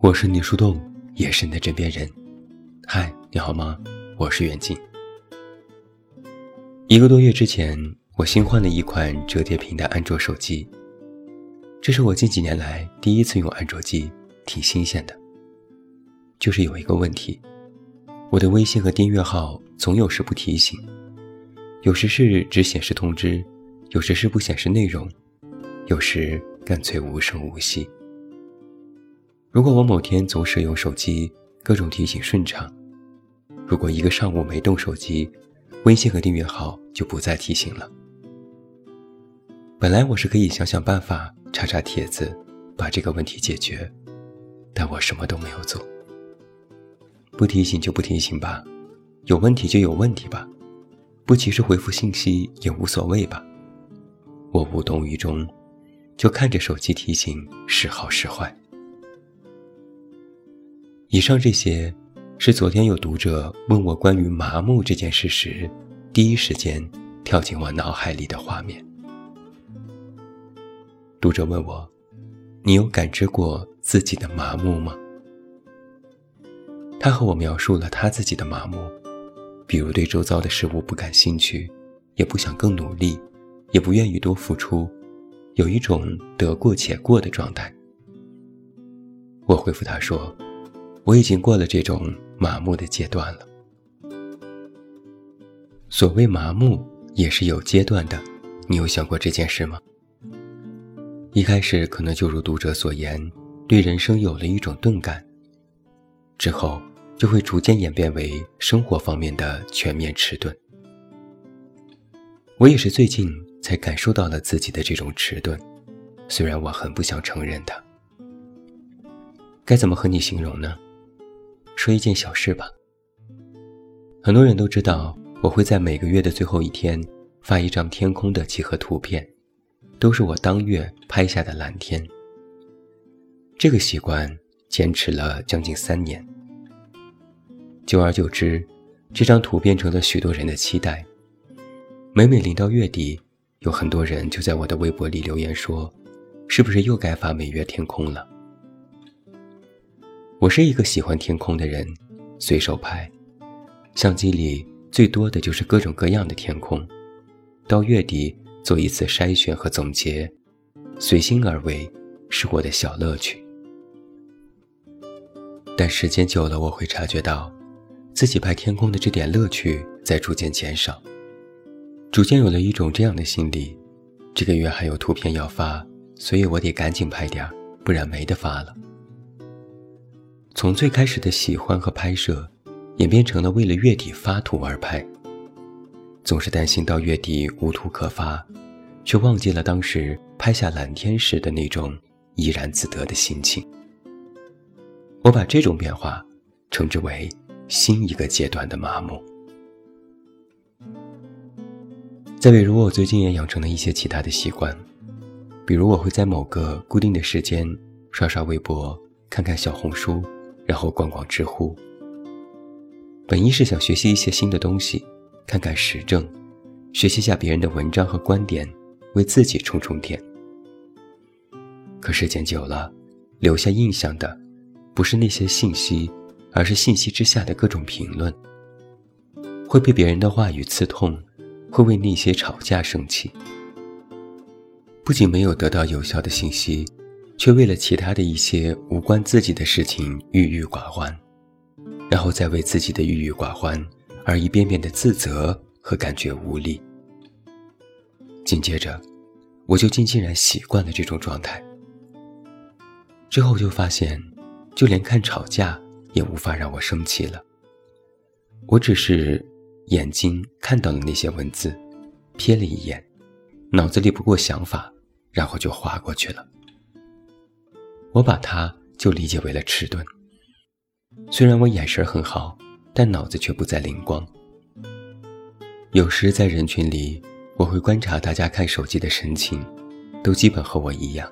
我是你树洞，也是你的枕边人。嗨，你好吗？我是远近。一个多月之前，我新换了一款折叠屏的安卓手机，这是我近几年来第一次用安卓机，挺新鲜的。就是有一个问题，我的微信和订阅号总有时不提醒，有时是只显示通知，有时是不显示内容，有时干脆无声无息。如果我某天总使用手机，各种提醒顺畅；如果一个上午没动手机，微信和订阅号就不再提醒了。本来我是可以想想办法，查查帖子，把这个问题解决，但我什么都没有做。不提醒就不提醒吧，有问题就有问题吧，不及时回复信息也无所谓吧。我无动于衷，就看着手机提醒时好时坏。以上这些，是昨天有读者问我关于麻木这件事时，第一时间跳进我脑海里的画面。读者问我：“你有感知过自己的麻木吗？”他和我描述了他自己的麻木，比如对周遭的事物不感兴趣，也不想更努力，也不愿意多付出，有一种得过且过的状态。我回复他说：“我已经过了这种麻木的阶段了。所谓麻木，也是有阶段的。你有想过这件事吗？一开始可能就如读者所言，对人生有了一种钝感，之后。”就会逐渐演变为生活方面的全面迟钝。我也是最近才感受到了自己的这种迟钝，虽然我很不想承认它。该怎么和你形容呢？说一件小事吧。很多人都知道，我会在每个月的最后一天发一张天空的几何图片，都是我当月拍下的蓝天。这个习惯坚持了将近三年。久而久之，这张图变成了许多人的期待。每每临到月底，有很多人就在我的微博里留言说：“是不是又该发每月天空了？”我是一个喜欢天空的人，随手拍，相机里最多的就是各种各样的天空。到月底做一次筛选和总结，随心而为是我的小乐趣。但时间久了，我会察觉到。自己拍天空的这点乐趣在逐渐减少，逐渐有了一种这样的心理：这个月还有图片要发，所以我得赶紧拍点儿，不然没得发了。从最开始的喜欢和拍摄，演变成了为了月底发图而拍。总是担心到月底无图可发，却忘记了当时拍下蓝天时的那种怡然自得的心情。我把这种变化称之为。新一个阶段的麻木。再比如，我最近也养成了一些其他的习惯，比如我会在某个固定的时间刷刷微博、看看小红书，然后逛逛知乎。本意是想学习一些新的东西，看看时政，学习下别人的文章和观点，为自己充充电。可时间久了，留下印象的不是那些信息。而是信息之下的各种评论，会被别人的话语刺痛，会为那些吵架生气。不仅没有得到有效的信息，却为了其他的一些无关自己的事情郁郁寡欢，然后再为自己的郁郁寡欢而一遍遍的自责和感觉无力。紧接着，我就竟竟然习惯了这种状态。之后就发现，就连看吵架。也无法让我生气了。我只是眼睛看到了那些文字，瞥了一眼，脑子里不过想法，然后就划过去了。我把它就理解为了迟钝。虽然我眼神很好，但脑子却不再灵光。有时在人群里，我会观察大家看手机的神情，都基本和我一样，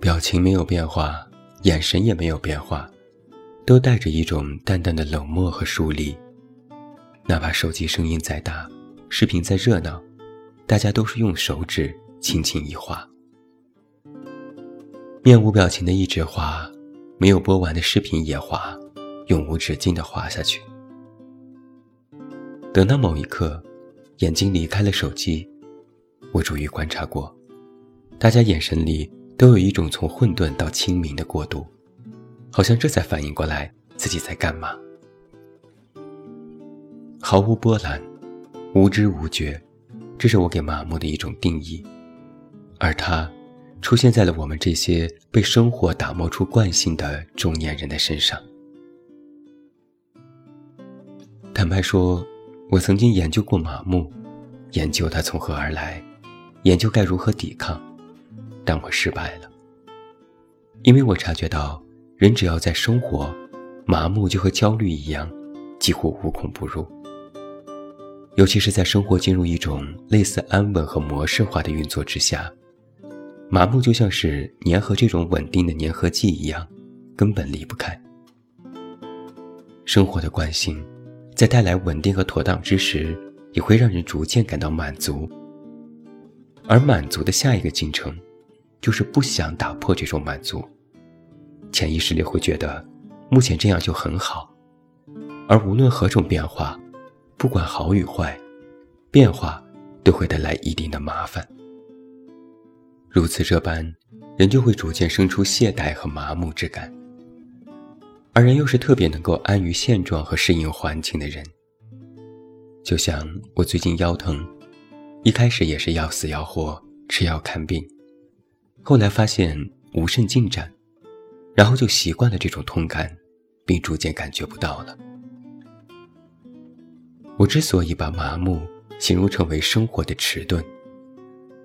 表情没有变化，眼神也没有变化。都带着一种淡淡的冷漠和疏离，哪怕手机声音再大，视频再热闹，大家都是用手指轻轻一划，面无表情的一直划，没有播完的视频也滑，永无止境的滑下去。等到某一刻，眼睛离开了手机，我终于观察过，大家眼神里都有一种从混沌到清明的过渡，好像这才反应过来自己在干嘛。毫无波澜，无知无觉，这是我给麻木的一种定义，而他出现在了我们这些被生活打磨出惯性的中年人的身上。坦白说，我曾经研究过麻木，研究它从何而来，研究该如何抵抗，但我失败了，因为我察觉到，人只要在生活，麻木就和焦虑一样，几乎无孔不入。尤其是在生活进入一种类似安稳和模式化的运作之下，麻木就像是粘合这种稳定的粘合剂一样，根本离不开。生活的惯性，在带来稳定和妥当之时，也会让人逐渐感到满足。而满足的下一个进程，就是不想打破这种满足，潜意识里会觉得，目前这样就很好，而无论何种变化。不管好与坏，变化都会带来一定的麻烦。如此这般，人就会逐渐生出懈怠和麻木之感。而人又是特别能够安于现状和适应环境的人。就像我最近腰疼，一开始也是要死要活吃药看病，后来发现无甚进展，然后就习惯了这种痛感，并逐渐感觉不到了。我之所以把麻木形容成为生活的迟钝，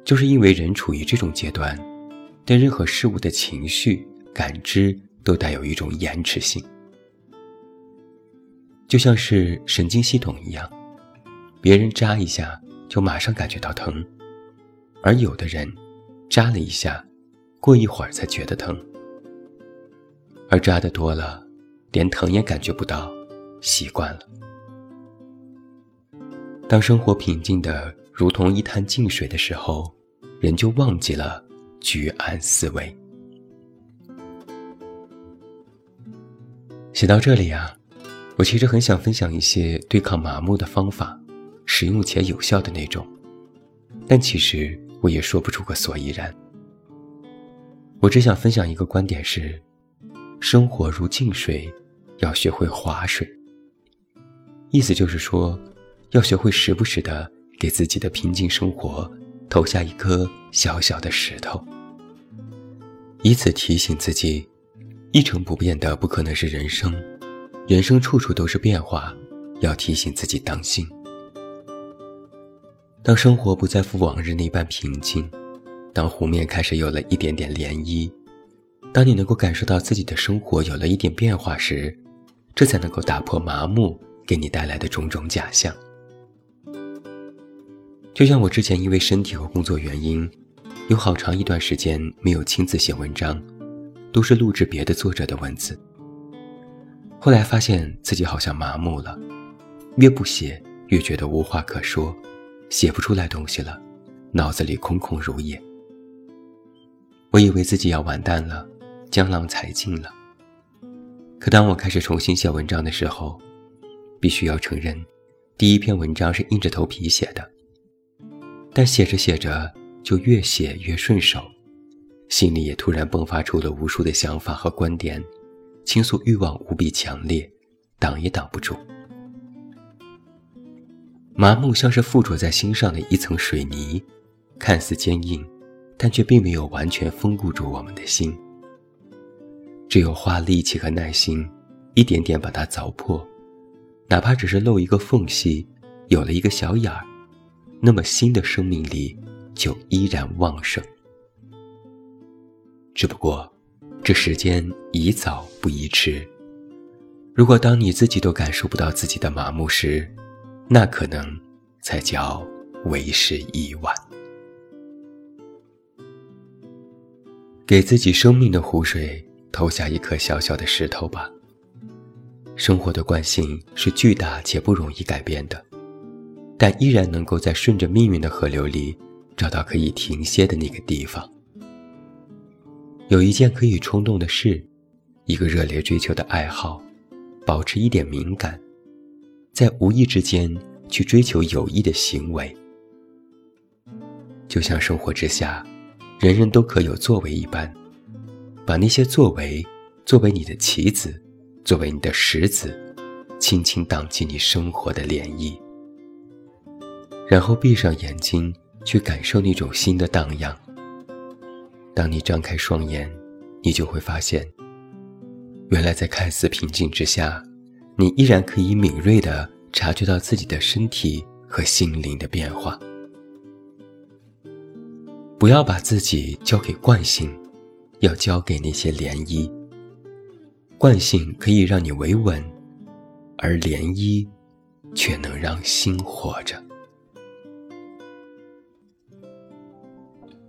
就是因为人处于这种阶段，对任何事物的情绪感知都带有一种延迟性，就像是神经系统一样，别人扎一下就马上感觉到疼，而有的人扎了一下，过一会儿才觉得疼，而扎的多了，连疼也感觉不到，习惯了。当生活平静的如同一潭静水的时候，人就忘记了居安思危。写到这里啊，我其实很想分享一些对抗麻木的方法，实用且有效的那种，但其实我也说不出个所以然。我只想分享一个观点是：生活如静水，要学会划水。意思就是说。要学会时不时的给自己的平静生活投下一颗小小的石头，以此提醒自己，一成不变的不可能是人生，人生处处都是变化，要提醒自己当心。当生活不再复往日那般平静，当湖面开始有了一点点涟漪，当你能够感受到自己的生活有了一点变化时，这才能够打破麻木给你带来的种种假象。就像我之前因为身体和工作原因，有好长一段时间没有亲自写文章，都是录制别的作者的文字。后来发现自己好像麻木了，越不写越觉得无话可说，写不出来东西了，脑子里空空如也。我以为自己要完蛋了，江郎才尽了。可当我开始重新写文章的时候，必须要承认，第一篇文章是硬着头皮写的。但写着写着，就越写越顺手，心里也突然迸发出了无数的想法和观点，倾诉欲望无比强烈，挡也挡不住。麻木像是附着在心上的一层水泥，看似坚硬，但却并没有完全封固住我们的心。只有花力气和耐心，一点点把它凿破，哪怕只是漏一个缝隙，有了一个小眼儿。那么，新的生命力就依然旺盛。只不过，这时间宜早不宜迟。如果当你自己都感受不到自己的麻木时，那可能才叫为时已晚。给自己生命的湖水投下一颗小小的石头吧。生活的惯性是巨大且不容易改变的。但依然能够在顺着命运的河流里找到可以停歇的那个地方。有一件可以冲动的事，一个热烈追求的爱好，保持一点敏感，在无意之间去追求有益的行为，就像生活之下，人人都可有作为一般，把那些作为作为你的棋子，作为你的石子，轻轻荡起你生活的涟漪，然后闭上眼睛去感受那种心的荡漾。当你张开双眼，你就会发现。原来，在看似平静之下，你依然可以敏锐地察觉到自己的身体和心灵的变化。不要把自己交给惯性，要交给那些涟漪。惯性可以让你维稳，而涟漪却能让心活着。